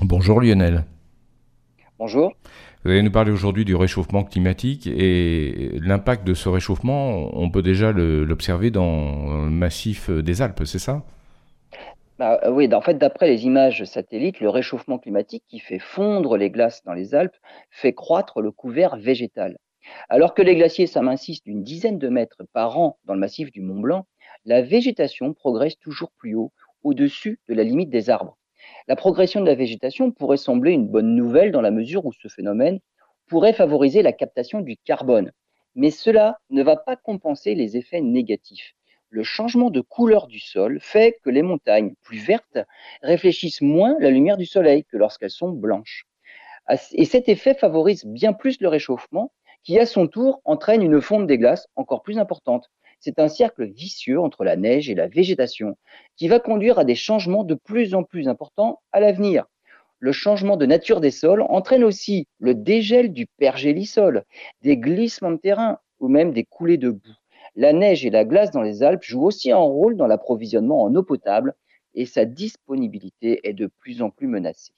Bonjour Lionel. Bonjour. Vous allez nous parler aujourd'hui du réchauffement climatique et l'impact de ce réchauffement, on peut déjà l'observer dans le massif des Alpes, c'est ça? Bah, euh, oui, en fait, d'après les images satellites, le réchauffement climatique qui fait fondre les glaces dans les Alpes fait croître le couvert végétal. Alors que les glaciers s'amincissent d'une dizaine de mètres par an dans le massif du Mont Blanc, la végétation progresse toujours plus haut, au-dessus de la limite des arbres. La progression de la végétation pourrait sembler une bonne nouvelle dans la mesure où ce phénomène pourrait favoriser la captation du carbone. Mais cela ne va pas compenser les effets négatifs le changement de couleur du sol fait que les montagnes plus vertes réfléchissent moins la lumière du soleil que lorsqu'elles sont blanches. Et cet effet favorise bien plus le réchauffement, qui à son tour entraîne une fonte des glaces encore plus importante. C'est un cercle vicieux entre la neige et la végétation qui va conduire à des changements de plus en plus importants à l'avenir. Le changement de nature des sols entraîne aussi le dégel du pergélisol, des glissements de terrain ou même des coulées de boue. La neige et la glace dans les Alpes jouent aussi un rôle dans l'approvisionnement en eau potable et sa disponibilité est de plus en plus menacée.